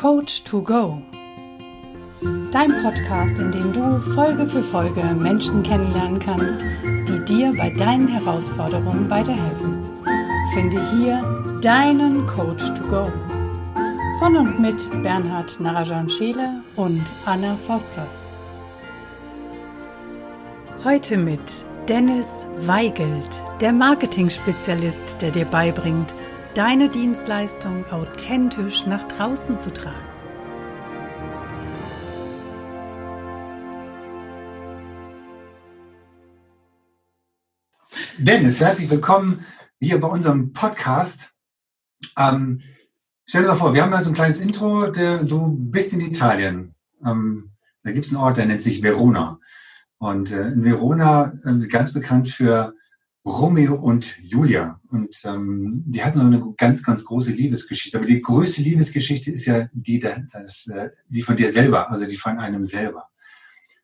Coach to Go. Dein Podcast, in dem du Folge für Folge Menschen kennenlernen kannst, die dir bei deinen Herausforderungen weiterhelfen. Finde hier deinen Coach to Go. Von und mit Bernhard Narajan Scheele und Anna Fosters. Heute mit Dennis Weigelt, der Marketing-Spezialist, der dir beibringt, deine Dienstleistung authentisch nach draußen zu tragen. Dennis, herzlich willkommen hier bei unserem Podcast. Ähm, stell dir mal vor, wir haben ja so ein kleines Intro. Der, du bist in Italien. Ähm, da gibt es einen Ort, der nennt sich Verona. Und äh, in Verona äh, ganz bekannt für Romeo und Julia. Und ähm, die hatten so eine ganz, ganz große Liebesgeschichte. Aber die größte Liebesgeschichte ist ja die, das, äh, die von dir selber, also die von einem selber.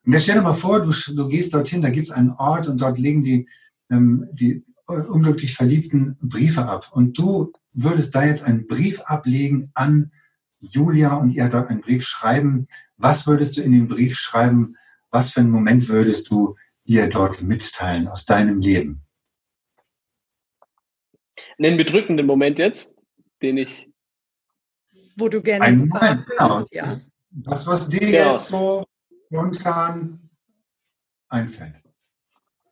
Und jetzt stell dir mal vor, du, du gehst dorthin, da gibt es einen Ort und dort legen die, ähm, die äh, unglücklich Verliebten Briefe ab. Und du würdest da jetzt einen Brief ablegen an Julia und ihr dort einen Brief schreiben. Was würdest du in den Brief schreiben? Was für einen Moment würdest du ihr dort mitteilen aus deinem Leben? Einen bedrückenden Moment jetzt, den ich. Wo du gerne. Ein Moment, genau. Ja. Das, was dir genau. jetzt so spontan einfällt.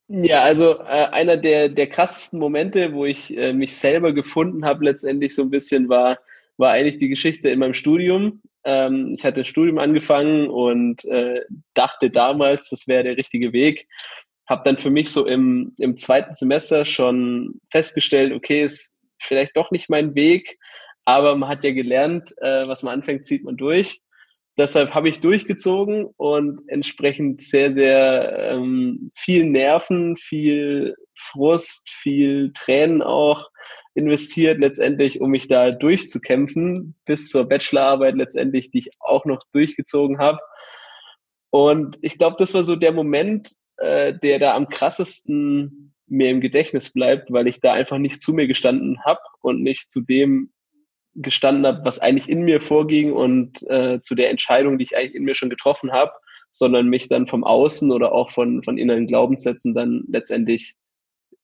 Ja, also äh, einer der, der krassesten Momente, wo ich äh, mich selber gefunden habe, letztendlich so ein bisschen, war, war eigentlich die Geschichte in meinem Studium. Ähm, ich hatte ein Studium angefangen und äh, dachte damals, das wäre der richtige Weg habe dann für mich so im, im zweiten Semester schon festgestellt, okay, ist vielleicht doch nicht mein Weg, aber man hat ja gelernt, äh, was man anfängt, zieht man durch. Deshalb habe ich durchgezogen und entsprechend sehr, sehr ähm, viel Nerven, viel Frust, viel Tränen auch investiert, letztendlich, um mich da durchzukämpfen, bis zur Bachelorarbeit letztendlich, die ich auch noch durchgezogen habe. Und ich glaube, das war so der Moment, äh, der da am krassesten mir im Gedächtnis bleibt, weil ich da einfach nicht zu mir gestanden habe und nicht zu dem gestanden habe, was eigentlich in mir vorging und äh, zu der Entscheidung, die ich eigentlich in mir schon getroffen habe, sondern mich dann vom Außen oder auch von, von inneren Glaubenssätzen dann letztendlich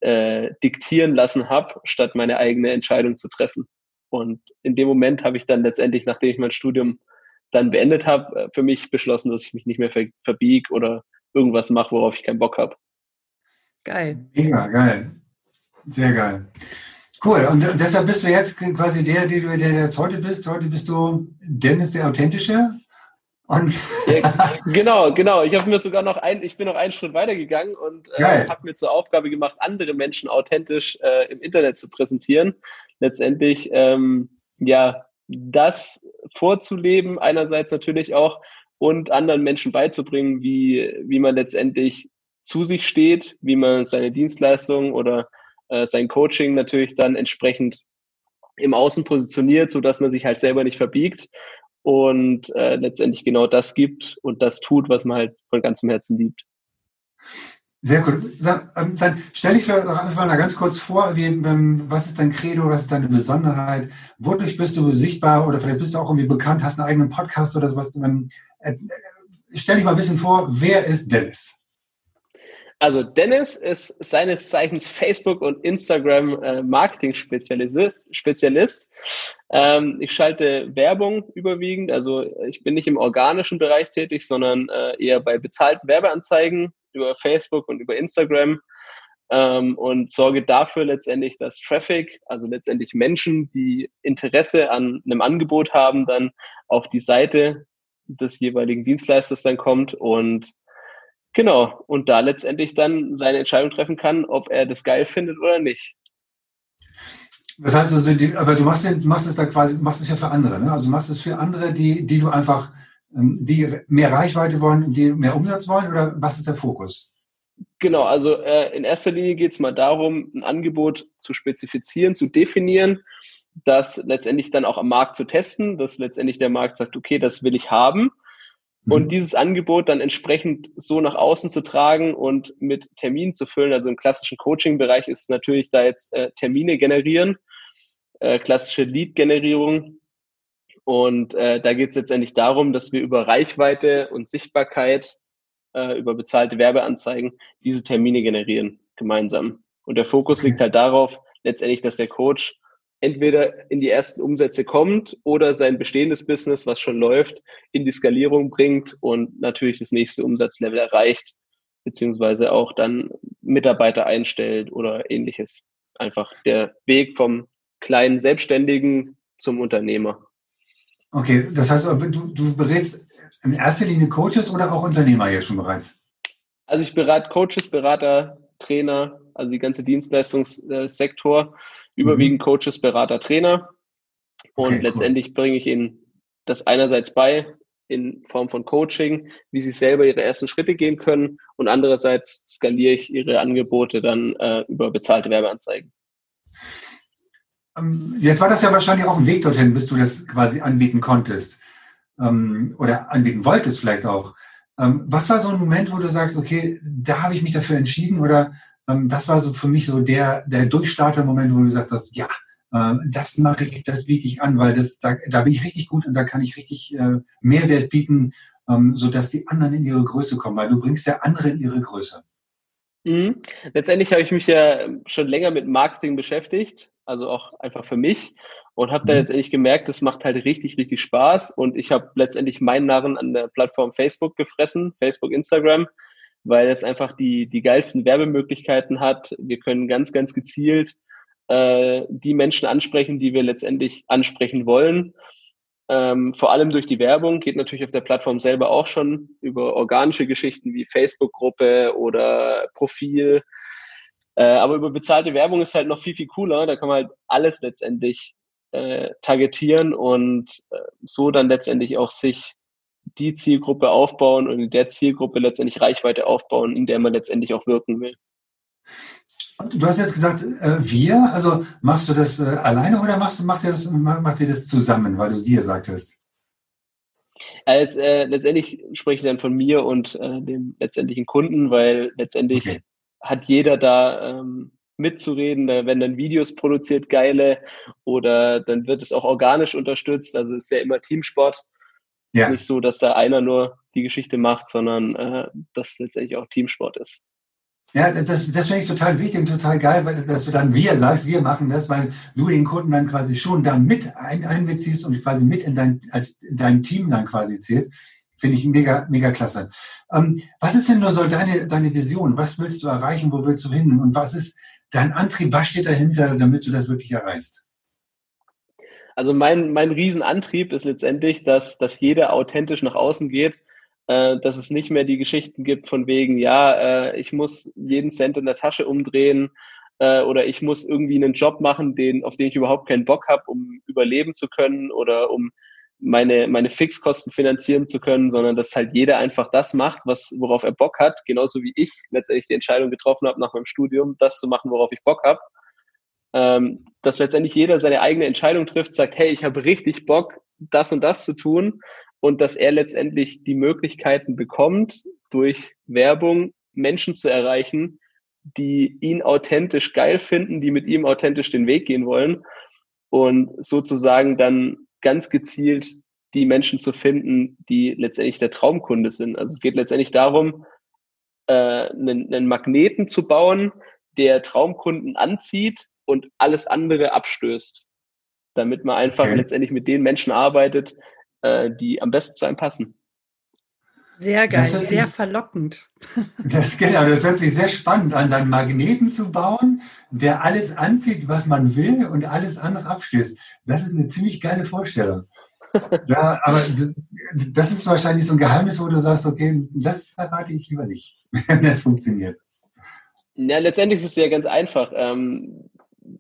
äh, diktieren lassen habe, statt meine eigene Entscheidung zu treffen. Und in dem Moment habe ich dann letztendlich, nachdem ich mein Studium dann beendet habe, äh, für mich beschlossen, dass ich mich nicht mehr ver verbiege oder irgendwas mache, worauf ich keinen Bock habe. Geil. Mega, geil. Sehr geil. Cool. Und deshalb bist du jetzt quasi der, der du der jetzt heute bist. Heute bist du Dennis der Authentische. Und ja, genau, genau. Ich habe mir sogar noch ein, ich bin noch einen Schritt weiter gegangen und äh, habe mir zur Aufgabe gemacht, andere Menschen authentisch äh, im Internet zu präsentieren. Letztendlich, ähm, ja, das vorzuleben, einerseits natürlich auch und anderen Menschen beizubringen, wie, wie man letztendlich zu sich steht, wie man seine Dienstleistung oder äh, sein Coaching natürlich dann entsprechend im Außen positioniert, so dass man sich halt selber nicht verbiegt und äh, letztendlich genau das gibt und das tut, was man halt von ganzem Herzen liebt. Sehr gut. Ähm, dann stelle ich mir mal ganz kurz vor, wie, ähm, was ist dein Credo, was ist deine Besonderheit, wodurch bist du sichtbar oder vielleicht bist du auch irgendwie bekannt, hast einen eigenen Podcast oder sowas. Ähm, äh, stell dich mal ein bisschen vor, wer ist Dennis? Also Dennis ist seines Zeichens Facebook und Instagram äh, ich schalte Werbung überwiegend. Also ich bin nicht im organischen Bereich tätig, sondern äh, eher bei bezahlten Werbeanzeigen über Facebook und über Instagram ähm, und sorge dafür letztendlich, dass Traffic, also letztendlich Menschen, die Interesse an einem Angebot haben, dann auf die Seite des jeweiligen Dienstleisters dann kommt und genau, und da letztendlich dann seine Entscheidung treffen kann, ob er das geil findet oder nicht. Das heißt also, aber du machst, machst es da quasi, machst es ja für andere, ne? Also machst es für andere, die, die du einfach die mehr Reichweite wollen, die mehr Umsatz wollen oder was ist der Fokus? Genau, also äh, in erster Linie geht es mal darum, ein Angebot zu spezifizieren, zu definieren, das letztendlich dann auch am Markt zu testen, dass letztendlich der Markt sagt, okay, das will ich haben. Mhm. Und dieses Angebot dann entsprechend so nach außen zu tragen und mit Terminen zu füllen. Also im klassischen Coaching-Bereich ist natürlich da jetzt äh, Termine generieren, äh, klassische Lead-Generierung Und äh, da geht es letztendlich darum, dass wir über Reichweite und Sichtbarkeit, äh, über bezahlte Werbeanzeigen diese Termine generieren gemeinsam. Und der Fokus liegt halt darauf, letztendlich, dass der Coach entweder in die ersten Umsätze kommt oder sein bestehendes Business, was schon läuft, in die Skalierung bringt und natürlich das nächste Umsatzlevel erreicht, beziehungsweise auch dann Mitarbeiter einstellt oder ähnliches. Einfach der Weg vom kleinen Selbstständigen zum Unternehmer. Okay, das heißt, du, du berätst in erster Linie Coaches oder auch Unternehmer hier schon bereits? Also ich berate Coaches, Berater, Trainer, also die ganze Dienstleistungssektor überwiegend mhm. Coaches, Berater, Trainer. Und okay, letztendlich cool. bringe ich ihnen das einerseits bei in Form von Coaching, wie sie selber ihre ersten Schritte gehen können und andererseits skaliere ich ihre Angebote dann äh, über bezahlte Werbeanzeigen. Ähm, jetzt war das ja wahrscheinlich auch ein Weg dorthin, bis du das quasi anbieten konntest ähm, oder anbieten wolltest vielleicht auch. Ähm, was war so ein Moment, wo du sagst, okay, da habe ich mich dafür entschieden oder das war so für mich so der, der Durchstarter-Moment, wo du gesagt hast, ja, äh, das mache ich, das biete ich an, weil das, da, da bin ich richtig gut und da kann ich richtig äh, Mehrwert bieten, ähm, so dass die anderen in ihre Größe kommen, weil du bringst ja andere in ihre Größe. Mhm. Letztendlich habe ich mich ja schon länger mit Marketing beschäftigt, also auch einfach für mich und habe mhm. da letztendlich gemerkt, das macht halt richtig, richtig Spaß und ich habe letztendlich meinen Narren an der Plattform Facebook gefressen, Facebook, Instagram weil es einfach die, die geilsten Werbemöglichkeiten hat. Wir können ganz, ganz gezielt äh, die Menschen ansprechen, die wir letztendlich ansprechen wollen. Ähm, vor allem durch die Werbung geht natürlich auf der Plattform selber auch schon über organische Geschichten wie Facebook-Gruppe oder Profil. Äh, aber über bezahlte Werbung ist halt noch viel, viel cooler. Da kann man halt alles letztendlich äh, targetieren und äh, so dann letztendlich auch sich die Zielgruppe aufbauen und in der Zielgruppe letztendlich Reichweite aufbauen, in der man letztendlich auch wirken will. Du hast jetzt gesagt, äh, wir, also machst du das äh, alleine oder machst, macht, ihr das, macht ihr das zusammen, weil du wir sagtest? Als, äh, letztendlich spreche ich dann von mir und äh, dem letztendlichen Kunden, weil letztendlich okay. hat jeder da ähm, mitzureden, da werden dann Videos produziert, geile, oder dann wird es auch organisch unterstützt, also es ist ja immer Teamsport. Ja. Nicht so, dass da einer nur die Geschichte macht, sondern äh, dass letztendlich auch Teamsport ist. Ja, das, das finde ich total wichtig und total geil, weil dass du dann wir sagst, wir machen das, weil du den Kunden dann quasi schon da mit ein, einbeziehst und quasi mit in dein, als in dein Team dann quasi zählst. Finde ich mega, mega klasse. Ähm, was ist denn nur so deine, deine Vision? Was willst du erreichen? Wo willst du hin? Und was ist dein Antrieb? Was steht dahinter, damit du das wirklich erreichst? Also mein, mein Riesenantrieb ist letztendlich, dass, dass jeder authentisch nach außen geht, dass es nicht mehr die Geschichten gibt von wegen, ja, äh, ich muss jeden Cent in der Tasche umdrehen äh, oder ich muss irgendwie einen Job machen, den, auf den ich überhaupt keinen Bock habe, um überleben zu können oder um meine, meine Fixkosten finanzieren zu können, sondern dass halt jeder einfach das macht, was, worauf er Bock hat, genauso wie ich letztendlich die Entscheidung getroffen habe nach meinem Studium, das zu machen, worauf ich Bock habe ähm, dass letztendlich jeder seine eigene Entscheidung trifft, sagt, hey, ich habe richtig Bock, das und das zu tun und dass er letztendlich die Möglichkeiten bekommt, durch Werbung Menschen zu erreichen, die ihn authentisch geil finden, die mit ihm authentisch den Weg gehen wollen und sozusagen dann ganz gezielt die Menschen zu finden, die letztendlich der Traumkunde sind. Also es geht letztendlich darum, äh, einen, einen Magneten zu bauen, der Traumkunden anzieht und alles andere abstößt, damit man einfach okay. letztendlich mit den Menschen arbeitet, äh, die am besten zu einem passen. Sehr geil, sehr sich, verlockend. Das, genau, das hört sich sehr spannend an, dann Magneten zu bauen, der alles anzieht, was man will und alles andere abstößt. Das ist eine ziemlich geile Vorstellung. ja, aber das ist wahrscheinlich so ein Geheimnis, wo du sagst, okay, das verrate ich lieber nicht, wenn das funktioniert. Ja, letztendlich ist es ja ganz einfach. Ähm,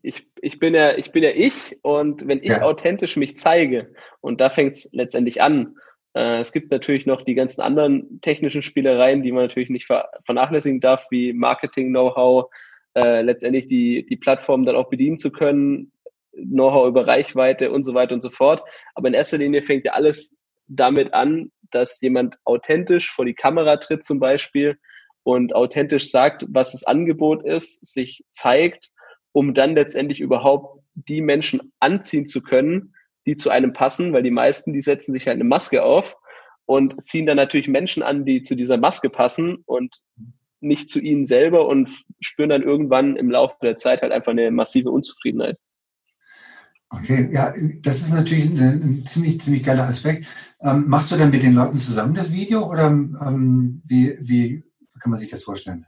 ich, ich, bin ja, ich bin ja ich und wenn ich ja. authentisch mich zeige, und da fängt es letztendlich an, äh, es gibt natürlich noch die ganzen anderen technischen Spielereien, die man natürlich nicht vernachlässigen darf, wie Marketing-Know-how, äh, letztendlich die, die Plattform dann auch bedienen zu können, Know-how über Reichweite und so weiter und so fort. Aber in erster Linie fängt ja alles damit an, dass jemand authentisch vor die Kamera tritt zum Beispiel und authentisch sagt, was das Angebot ist, sich zeigt um dann letztendlich überhaupt die Menschen anziehen zu können, die zu einem passen, weil die meisten, die setzen sich halt eine Maske auf und ziehen dann natürlich Menschen an, die zu dieser Maske passen und nicht zu ihnen selber und spüren dann irgendwann im Laufe der Zeit halt einfach eine massive Unzufriedenheit. Okay, ja, das ist natürlich ein, ziemlich, ziemlich geiler Aspekt. Ähm, machst du dann mit den Leuten zusammen das Video oder ähm, wie, wie kann man sich das vorstellen?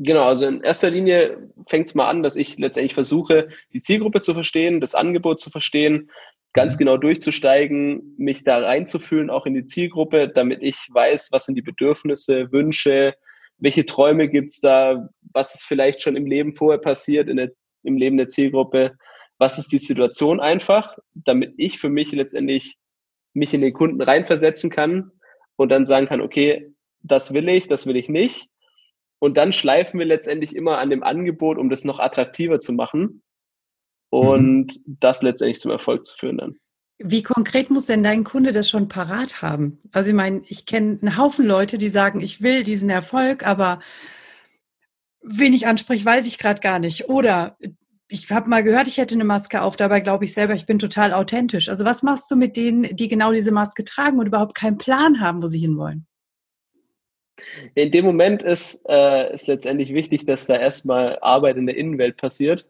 Genau, also in erster Linie fängt es mal an, dass ich letztendlich versuche, die Zielgruppe zu verstehen, das Angebot zu verstehen, ganz mhm. genau durchzusteigen, mich da reinzufühlen, auch in die Zielgruppe, damit ich weiß, was sind die Bedürfnisse, Wünsche, welche Träume gibt's da, was ist vielleicht schon im Leben vorher passiert, in der, im Leben der Zielgruppe, was ist die Situation einfach, damit ich für mich letztendlich mich in den Kunden reinversetzen kann und dann sagen kann, okay, das will ich, das will ich nicht und dann schleifen wir letztendlich immer an dem Angebot, um das noch attraktiver zu machen und mhm. das letztendlich zum Erfolg zu führen dann. Wie konkret muss denn dein Kunde das schon parat haben? Also ich meine, ich kenne einen Haufen Leute, die sagen, ich will diesen Erfolg, aber wen ich anspreche, weiß ich gerade gar nicht. Oder ich habe mal gehört, ich hätte eine Maske auf, dabei glaube ich selber, ich bin total authentisch. Also was machst du mit denen, die genau diese Maske tragen und überhaupt keinen Plan haben, wo sie hinwollen? In dem Moment ist, äh, letztendlich wichtig, dass da erstmal Arbeit in der Innenwelt passiert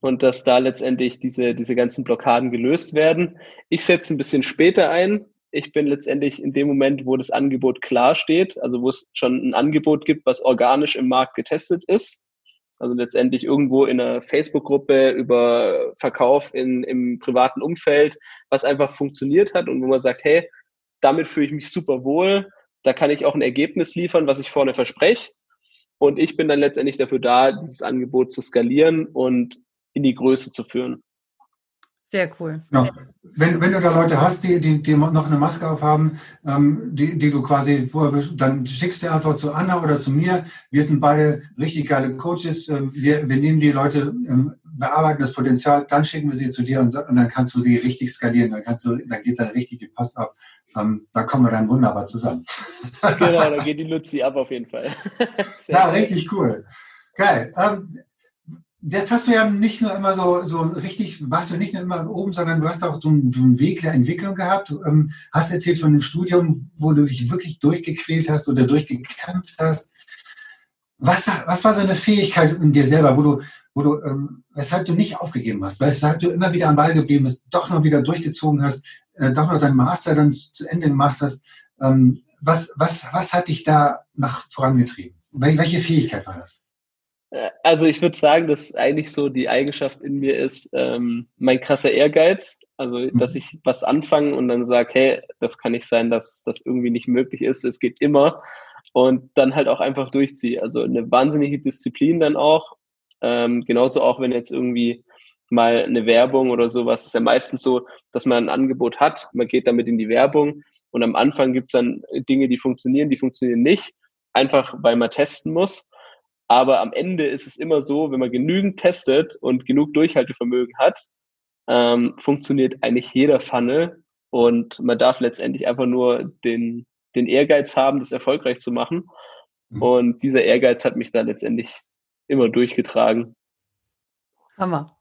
und dass da letztendlich diese, diese ganzen Blockaden gelöst werden. Ich setze ein bisschen später ein. Ich bin letztendlich in dem Moment, wo das Angebot klar steht, also wo es schon ein Angebot gibt, was organisch im Markt getestet ist. Also letztendlich irgendwo in einer Facebook-Gruppe über Verkauf in, im privaten Umfeld, was einfach funktioniert hat und wo man sagt, hey, damit fühle ich mich super wohl, da kann ich auch ein Ergebnis liefern, was ich vorne verspreche. Und ich bin dann letztendlich dafür da, dieses Angebot zu skalieren und in die Größe zu führen. Sehr cool. Ja. Wenn, wenn du da Leute hast, die, die, die noch eine Maske aufhaben, ähm, die, die du quasi vorher, dann schickst du einfach zu Anna oder zu mir. Wir sind beide richtig geile Coaches. Ähm, wir, wir nehmen die Leute, ähm, bearbeiten das Potenzial, dann schicken wir sie zu dir und, und dann kannst du sie richtig skalieren. Dann kannst du, dann geht da richtig die Post ab. Ähm, da kommen wir dann wunderbar zusammen. genau, da geht die Luzi ab auf jeden Fall. ja, richtig cool. Geil. Ähm, jetzt hast du ja nicht nur immer so, so richtig, warst du nicht nur immer oben, sondern du hast auch so einen, so einen Weg der Entwicklung gehabt. Du ähm, hast erzählt von einem Studium, wo du dich wirklich durchgequält hast oder durchgekämpft hast. Was, was war so eine Fähigkeit in dir selber, wo du, wo du, ähm, weshalb du nicht aufgegeben hast, weshalb du immer wieder am Ball geblieben bist, doch noch wieder durchgezogen hast, äh, doch noch deinen Master dann zu Ende gemacht hast. Ähm, was, was, was hat dich da nach vorangetrieben? Welche Fähigkeit war das? Äh, also ich würde sagen, dass eigentlich so die Eigenschaft in mir ist, ähm, mein krasser Ehrgeiz. Also, mhm. dass ich was anfange und dann sage, hey, das kann nicht sein, dass das irgendwie nicht möglich ist. Es geht immer. Und dann halt auch einfach durchziehe. Also eine wahnsinnige Disziplin dann auch. Ähm, genauso auch, wenn jetzt irgendwie mal eine Werbung oder sowas. Es ist ja meistens so, dass man ein Angebot hat, man geht damit in die Werbung und am Anfang gibt's dann Dinge, die funktionieren, die funktionieren nicht, einfach weil man testen muss. Aber am Ende ist es immer so, wenn man genügend testet und genug Durchhaltevermögen hat, ähm, funktioniert eigentlich jeder Funnel und man darf letztendlich einfach nur den, den Ehrgeiz haben, das erfolgreich zu machen. Mhm. Und dieser Ehrgeiz hat mich da letztendlich immer durchgetragen. Hammer.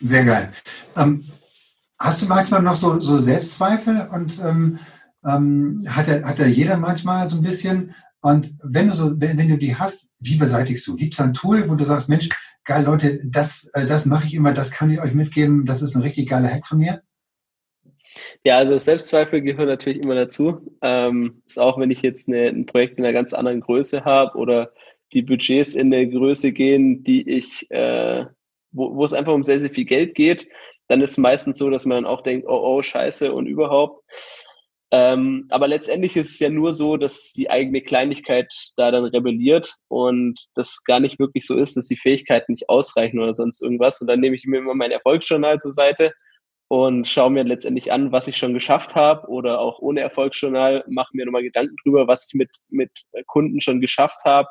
Sehr geil. Ähm, hast du manchmal noch so, so Selbstzweifel und ähm, ähm, hat, er, hat er jeder manchmal so ein bisschen? Und wenn du so, wenn, wenn du die hast, wie beseitigst du? Gibt es ein Tool, wo du sagst, Mensch, geil, Leute, das, äh, das mache ich immer, das kann ich euch mitgeben, das ist ein richtig geiler Hack von mir? Ja, also Selbstzweifel gehören natürlich immer dazu. Ähm, ist auch, wenn ich jetzt eine, ein Projekt in einer ganz anderen Größe habe oder die Budgets in der Größe gehen, die ich äh, wo, wo es einfach um sehr, sehr viel Geld geht, dann ist es meistens so, dass man dann auch denkt, oh, oh, scheiße und überhaupt. Ähm, aber letztendlich ist es ja nur so, dass die eigene Kleinigkeit da dann rebelliert und das gar nicht wirklich so ist, dass die Fähigkeiten nicht ausreichen oder sonst irgendwas. Und dann nehme ich mir immer mein Erfolgsjournal zur Seite und schaue mir letztendlich an, was ich schon geschafft habe oder auch ohne Erfolgsjournal, mache mir nochmal Gedanken drüber, was ich mit, mit Kunden schon geschafft habe,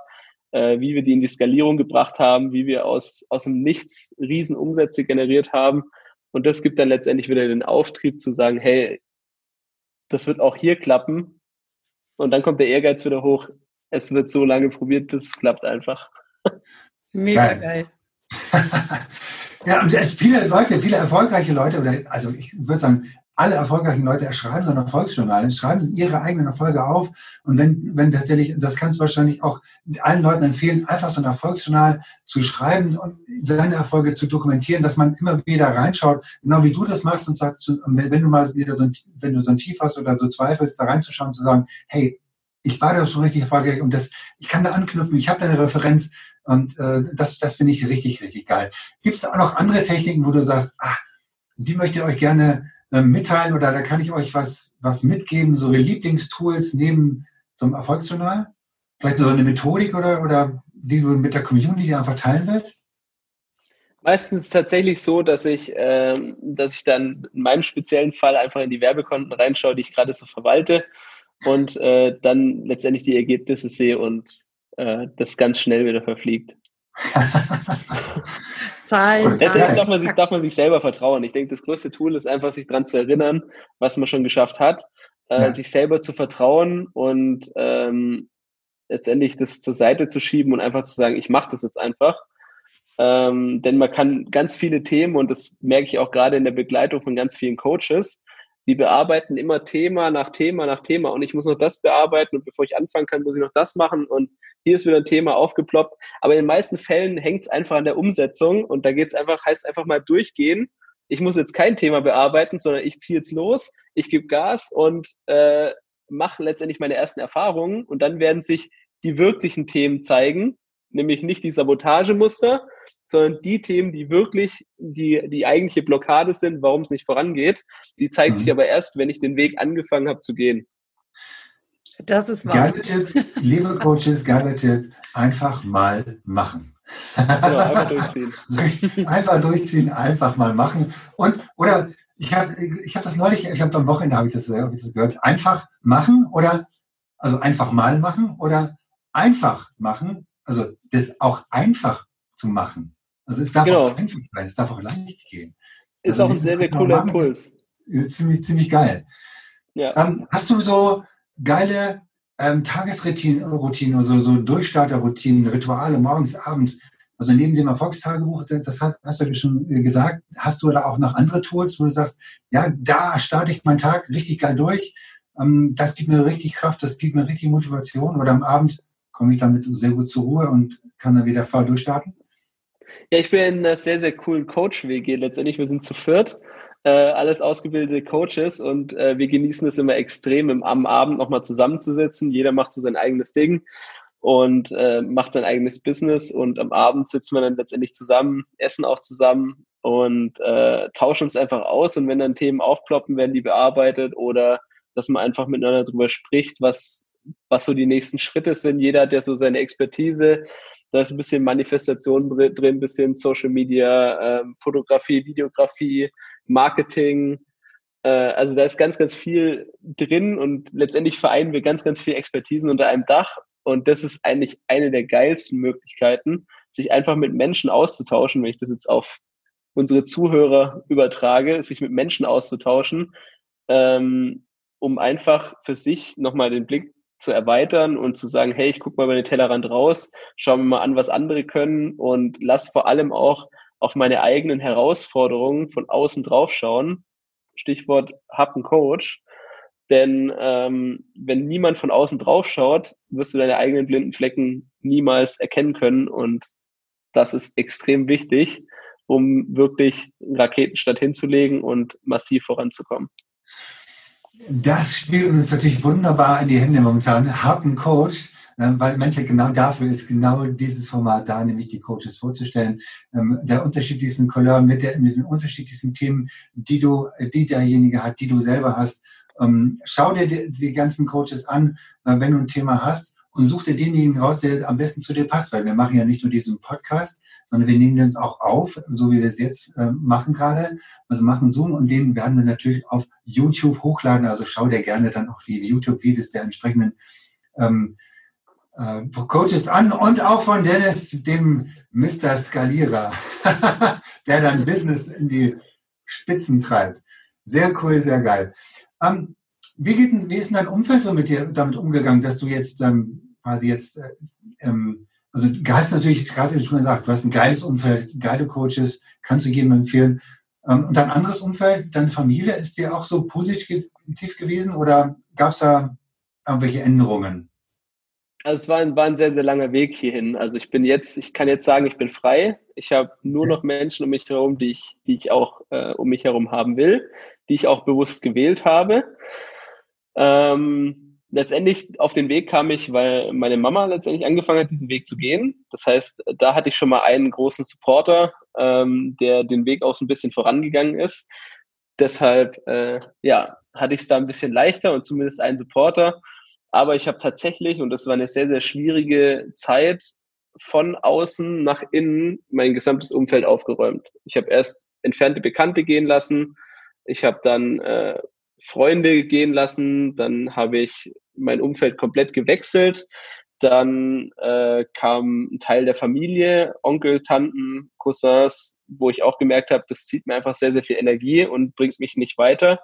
äh, wie wir die in die Skalierung gebracht haben, wie wir aus, aus dem Nichts Riesenumsätze generiert haben. Und das gibt dann letztendlich wieder den Auftrieb zu sagen, hey, das wird auch hier klappen. Und dann kommt der Ehrgeiz wieder hoch. Es wird so lange probiert, bis es klappt einfach. Mega geil. ja, und es viele Leute, viele erfolgreiche Leute, oder also ich würde sagen, alle erfolgreichen Leute schreiben so ein Erfolgsjournal, schreiben ihre eigenen Erfolge auf. Und wenn, wenn tatsächlich, das kannst du wahrscheinlich auch allen Leuten empfehlen, einfach so ein Erfolgsjournal zu schreiben und seine Erfolge zu dokumentieren, dass man immer wieder reinschaut, genau wie du das machst und sagst, wenn du mal wieder so ein, wenn du so ein Tief hast oder so zweifelst, da reinzuschauen, zu sagen, hey, ich war da schon richtig erfolgreich und das, ich kann da anknüpfen, ich habe da eine Referenz und äh, das, das finde ich richtig, richtig geil. Gibt es auch noch andere Techniken, wo du sagst, ah, die möchte ich euch gerne äh, mitteilen oder da kann ich euch was, was mitgeben, so Lieblingstools neben zum Erfolgsjournal? Vielleicht so eine Methodik oder, oder die du mit der Community einfach teilen willst? Meistens ist es tatsächlich so, dass ich, ähm, dass ich dann in meinem speziellen Fall einfach in die Werbekonten reinschaue, die ich gerade so verwalte und äh, dann letztendlich die Ergebnisse sehe und äh, das ganz schnell wieder verfliegt. Zahlen. Letztendlich darf man, sich, darf man sich selber vertrauen. Ich denke, das größte Tool ist einfach, sich daran zu erinnern, was man schon geschafft hat, äh, sich selber zu vertrauen und ähm, letztendlich das zur Seite zu schieben und einfach zu sagen, ich mache das jetzt einfach. Ähm, denn man kann ganz viele Themen, und das merke ich auch gerade in der Begleitung von ganz vielen Coaches, die bearbeiten immer Thema nach Thema nach Thema und ich muss noch das bearbeiten und bevor ich anfangen kann, muss ich noch das machen und hier ist wieder ein Thema aufgeploppt. Aber in den meisten Fällen hängt es einfach an der Umsetzung und da geht es einfach, heißt einfach mal durchgehen. Ich muss jetzt kein Thema bearbeiten, sondern ich ziehe jetzt los, ich gebe Gas und äh, mache letztendlich meine ersten Erfahrungen und dann werden sich die wirklichen Themen zeigen, nämlich nicht die Sabotagemuster, sondern die Themen, die wirklich die, die eigentliche Blockade sind, warum es nicht vorangeht, die zeigt mhm. sich aber erst, wenn ich den Weg angefangen habe zu gehen. Das ist wahr. Geiler Tipp, liebe Coaches, geiler Tipp, einfach mal machen. Genau, einfach durchziehen. einfach durchziehen, einfach mal machen. Und, oder, ich habe ich hab das neulich, ich habe am Wochenende habe ich, das, hab ich das gehört, einfach machen oder, also einfach mal machen oder einfach machen, also das auch einfach zu machen. Also es darf genau. auch einfach sein, es darf auch leicht gehen. Ist also auch ein sehr, sehr cooler Impuls. Ziemlich, ziemlich geil. Ja. Ähm, hast du so geile ähm, Tagesroutinen, so, so Durchstarterroutinen, Rituale morgens, abends? Also neben dem Erfolgstagebuch, das hast, hast du schon gesagt, hast du da auch noch andere Tools, wo du sagst, ja, da starte ich meinen Tag richtig geil durch. Ähm, das gibt mir richtig Kraft, das gibt mir richtig Motivation. Oder am Abend komme ich damit sehr gut zur Ruhe und kann dann wieder voll durchstarten. Ja, ich bin in einer sehr, sehr coolen Coach-WG. Letztendlich, wir sind zu viert, äh, alles ausgebildete Coaches und äh, wir genießen es immer extrem, im, am Abend nochmal zusammenzusitzen. Jeder macht so sein eigenes Ding und äh, macht sein eigenes Business und am Abend sitzen wir dann letztendlich zusammen, essen auch zusammen und äh, tauschen uns einfach aus und wenn dann Themen aufploppen, werden die bearbeitet oder dass man einfach miteinander drüber spricht, was, was so die nächsten Schritte sind. Jeder hat ja so seine Expertise da ist ein bisschen Manifestation drin, ein bisschen Social Media, ähm, Fotografie, Videografie, Marketing. Äh, also da ist ganz, ganz viel drin und letztendlich vereinen wir ganz, ganz viel Expertisen unter einem Dach. Und das ist eigentlich eine der geilsten Möglichkeiten, sich einfach mit Menschen auszutauschen, wenn ich das jetzt auf unsere Zuhörer übertrage, sich mit Menschen auszutauschen, ähm, um einfach für sich nochmal den Blick zu erweitern und zu sagen, hey, ich gucke mal über den Tellerrand raus, schau mir mal an, was andere können und lass vor allem auch auf meine eigenen Herausforderungen von außen drauf schauen. Stichwort hab einen Coach. Denn ähm, wenn niemand von außen drauf schaut, wirst du deine eigenen blinden Flecken niemals erkennen können. Und das ist extrem wichtig, um wirklich Raketenstadt hinzulegen und massiv voranzukommen. Das spielt uns natürlich wunderbar in die Hände momentan. Hab einen Coach, ähm, weil manche genau dafür ist genau dieses Format da, nämlich die Coaches vorzustellen, ähm, der unterschiedlichsten Couleur mit, der, mit den unterschiedlichsten Themen, die du, die derjenige hat, die du selber hast. Ähm, schau dir die, die ganzen Coaches an, äh, wenn du ein Thema hast und such dir denjenigen raus, der am besten zu dir passt, weil wir machen ja nicht nur diesen Podcast, sondern wir nehmen uns auch auf, so wie wir es jetzt äh, machen gerade. Also machen Zoom und den werden wir natürlich auf YouTube hochladen. Also schau dir gerne dann auch die YouTube-Videos der entsprechenden ähm, äh, Coaches an und auch von Dennis, dem Mr. Skalierer, der dann Business in die Spitzen treibt. Sehr cool, sehr geil. Ähm, wie, geht, wie ist dein Umfeld so mit dir damit umgegangen, dass du jetzt ähm, quasi jetzt äh, ähm, also du hast natürlich gerade schon gesagt, du hast ein geiles Umfeld, geile Coaches, kannst du jedem empfehlen. Ähm, und dein anderes Umfeld, deine Familie, ist dir auch so positiv gewesen oder gab es da irgendwelche Änderungen? Also es war ein, war ein sehr, sehr langer Weg hierhin. Also ich bin jetzt, ich kann jetzt sagen, ich bin frei. Ich habe nur noch Menschen um mich herum, die ich, die ich auch äh, um mich herum haben will, die ich auch bewusst gewählt habe. Ähm, letztendlich auf den Weg kam ich, weil meine Mama letztendlich angefangen hat, diesen Weg zu gehen. Das heißt, da hatte ich schon mal einen großen Supporter, ähm, der den Weg auch so ein bisschen vorangegangen ist. Deshalb, äh, ja, hatte ich es da ein bisschen leichter und zumindest einen Supporter. Aber ich habe tatsächlich, und das war eine sehr, sehr schwierige Zeit, von außen nach innen mein gesamtes Umfeld aufgeräumt. Ich habe erst entfernte Bekannte gehen lassen. Ich habe dann äh, Freunde gehen lassen. Dann habe ich mein Umfeld komplett gewechselt. Dann äh, kam ein Teil der Familie, Onkel, Tanten, Cousins, wo ich auch gemerkt habe, das zieht mir einfach sehr, sehr viel Energie und bringt mich nicht weiter.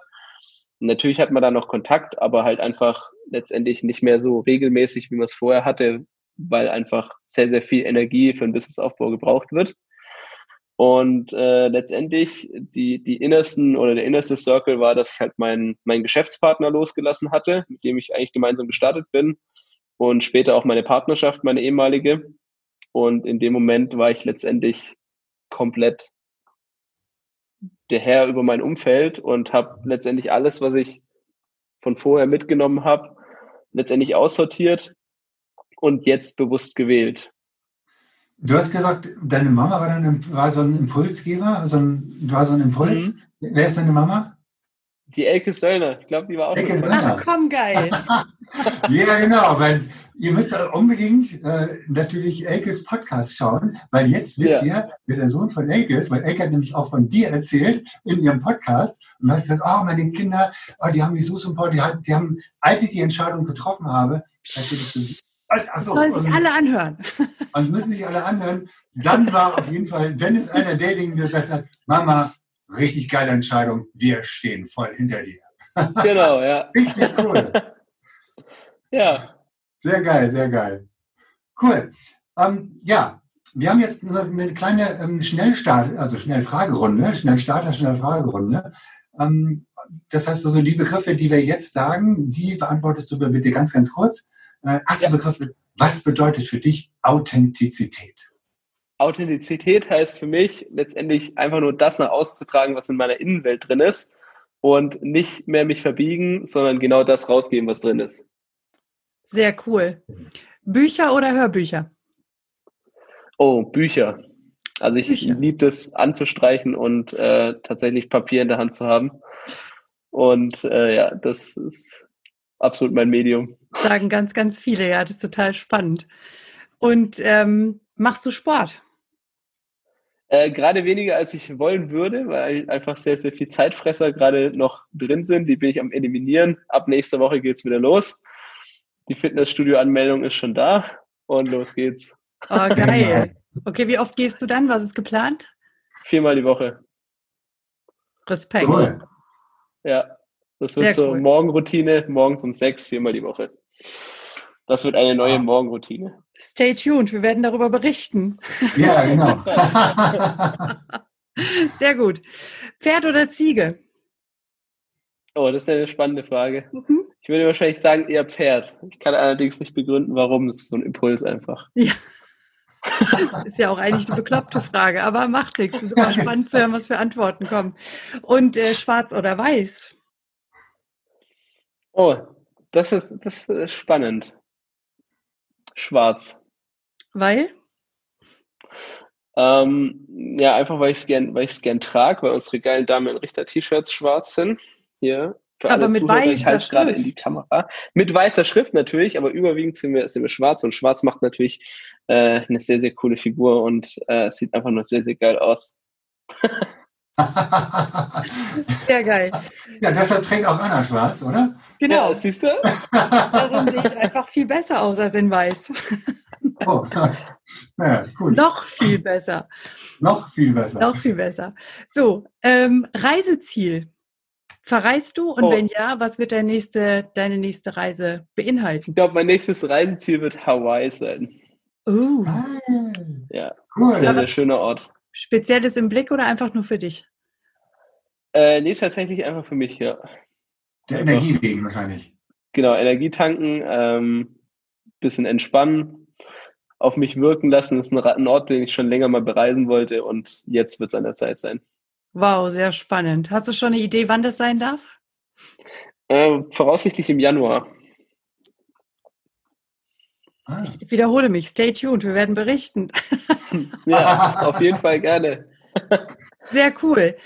Natürlich hat man da noch Kontakt, aber halt einfach letztendlich nicht mehr so regelmäßig, wie man es vorher hatte, weil einfach sehr, sehr viel Energie für den Businessaufbau gebraucht wird. Und äh, letztendlich die, die innersten oder der innerste Circle war, dass ich halt meinen, meinen Geschäftspartner losgelassen hatte, mit dem ich eigentlich gemeinsam gestartet bin. Und später auch meine Partnerschaft, meine ehemalige. Und in dem Moment war ich letztendlich komplett der Herr über mein Umfeld und habe letztendlich alles, was ich von vorher mitgenommen habe, letztendlich aussortiert und jetzt bewusst gewählt. Du hast gesagt, deine Mama war dann war so ein Impulsgeber, so ein, du war so ein Impuls. Mhm. Wer ist deine Mama? Die Elke Söllner. Ich glaube, die war auch Elke schon Ach komm, geil. ja, genau, weil ihr müsst unbedingt äh, natürlich Elkes Podcast schauen, weil jetzt wisst ja. ihr, wer der Sohn von Elke ist, weil Elke hat nämlich auch von dir erzählt in ihrem Podcast und hat gesagt, oh, meine Kinder, oh, die haben mich so sympathisch, die, die haben, als ich die Entscheidung getroffen habe, so, Sollen sich alle anhören. Und müssen sich alle anhören. Dann war auf jeden Fall Dennis einer derjenigen, der gesagt hat, Mama, richtig geile Entscheidung, wir stehen voll hinter dir. Genau, ja. Richtig cool. ja. Sehr geil, sehr geil. Cool. Ähm, ja, wir haben jetzt eine kleine ähm, Schnellstart, also Schnellfragerunde, Schnellstarter, Schnellfragerunde. Ähm, das heißt also, die Begriffe, die wir jetzt sagen, die beantwortest du bitte ganz, ganz kurz. Äh, erster ja. Begriff ist, was bedeutet für dich Authentizität? Authentizität heißt für mich letztendlich einfach nur das nach auszutragen, was in meiner Innenwelt drin ist und nicht mehr mich verbiegen, sondern genau das rausgeben, was drin ist. Sehr cool. Bücher oder Hörbücher? Oh, Bücher. Also ich liebe es anzustreichen und äh, tatsächlich Papier in der Hand zu haben. Und äh, ja, das ist absolut mein Medium. Sagen ganz, ganz viele, ja, das ist total spannend. Und ähm, machst du Sport? Äh, gerade weniger, als ich wollen würde, weil einfach sehr, sehr viel Zeitfresser gerade noch drin sind. Die bin ich am Eliminieren. Ab nächster Woche geht es wieder los. Die Fitnessstudio-Anmeldung ist schon da und los geht's. Oh, geil. Okay, wie oft gehst du dann? Was ist geplant? Viermal die Woche. Respekt. Cool. Ja. Das wird Sehr so cool. Morgenroutine, morgens um sechs, viermal die Woche. Das wird eine neue Morgenroutine. Stay tuned, wir werden darüber berichten. Ja, genau. Sehr gut. Pferd oder Ziege? Oh, das ist eine spannende Frage. Mhm. Ich würde wahrscheinlich sagen eher Pferd. Ich kann allerdings nicht begründen, warum. Das ist so ein Impuls einfach. Ja. ist ja auch eigentlich eine bekloppte Frage, aber macht nichts. Es ist immer spannend zu hören, was für Antworten kommen. Und äh, schwarz oder weiß? Oh, das ist, das ist spannend. Schwarz. Weil? Ähm, ja, einfach weil ich es gern, weil ich es gern trage, weil unsere geilen Damen Richter-T-Shirts schwarz sind. Hier. Für aber mit Zuhörer, weißer ich halte gerade in die Kamera. Mit weißer Schrift natürlich, aber überwiegend sind wir, sind wir schwarz und schwarz macht natürlich äh, eine sehr, sehr coole Figur und äh, sieht einfach nur sehr, sehr geil aus. Sehr geil. Ja, deshalb trägt auch Anna schwarz, oder? Genau. Ja, siehst du? Darum sehe ich einfach viel besser aus als in weiß. Oh, naja, gut. Noch viel besser. Noch viel besser. Noch viel besser. So, ähm, Reiseziel. Verreist du? Und oh. wenn ja, was wird deine nächste, deine nächste Reise beinhalten? Ich glaube, mein nächstes Reiseziel wird Hawaii sein. Uh. Ah, ja, cool. sehr, sehr schöner Ort. Spezielles im Blick oder einfach nur für dich? Äh, nee, tatsächlich einfach für mich, ja. Der Energie wegen wahrscheinlich. Genau, Energie tanken, ähm, bisschen entspannen, auf mich wirken lassen. Das ist ein Ort, den ich schon länger mal bereisen wollte und jetzt wird es an der Zeit sein. Wow, sehr spannend. Hast du schon eine Idee, wann das sein darf? Äh, voraussichtlich im Januar. Ah. Ich wiederhole mich, stay tuned, wir werden berichten. ja, auf jeden Fall gerne. Sehr cool.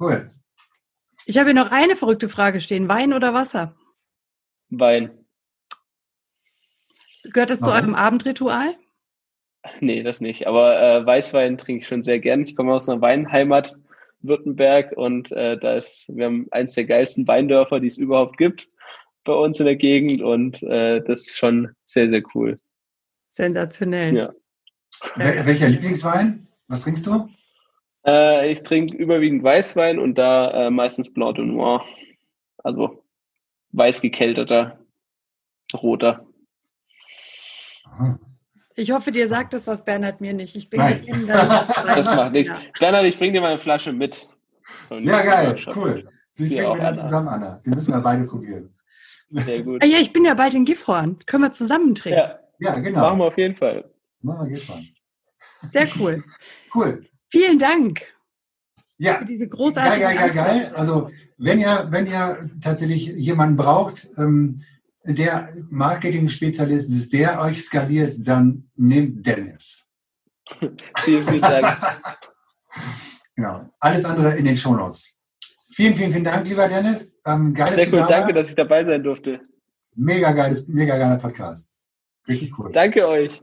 Cool. Ich habe hier noch eine verrückte Frage stehen. Wein oder Wasser? Wein. Gehört das Warum? zu eurem Abendritual? Nee, das nicht. Aber äh, Weißwein trinke ich schon sehr gern. Ich komme aus einer Weinheimat Württemberg und äh, da ist, wir haben eins der geilsten Weindörfer, die es überhaupt gibt bei uns in der Gegend und äh, das ist schon sehr, sehr cool. Sensationell. Ja. Wel welcher Lieblingswein? Was trinkst du? Äh, ich trinke überwiegend Weißwein und da äh, meistens Blanc de Noir. Also weiß gekälteter, roter. Ich hoffe, dir sagt das was, Bernhard, mir nicht. Ich bin Nein. das macht nichts. Ja. Bernhard, ich bringe dir mal eine Flasche mit. Ja, geil, cool. Die trinken wir dann zusammen, Anna. Die müssen wir beide probieren. Sehr gut. Ah ja, ich bin ja bald in Gifhorn. Können wir zusammen trinken? Ja. ja, genau. Machen wir auf jeden Fall. Machen wir Gifhorn. Sehr cool. Cool. Vielen Dank. Ja. Für diese großartige Geil, geil, geil, geil. Also, wenn ihr, wenn ihr tatsächlich jemanden braucht, ähm, der Marketing-Spezialist ist, der euch skaliert, dann nehmt Dennis. vielen, vielen Dank. genau. Alles andere in den Shownotes. Vielen, vielen, vielen Dank, lieber Dennis. Ähm, geil, Sehr cool, da danke, warst. dass ich dabei sein durfte. Mega geiles, mega geiler Podcast. Richtig cool. Danke euch.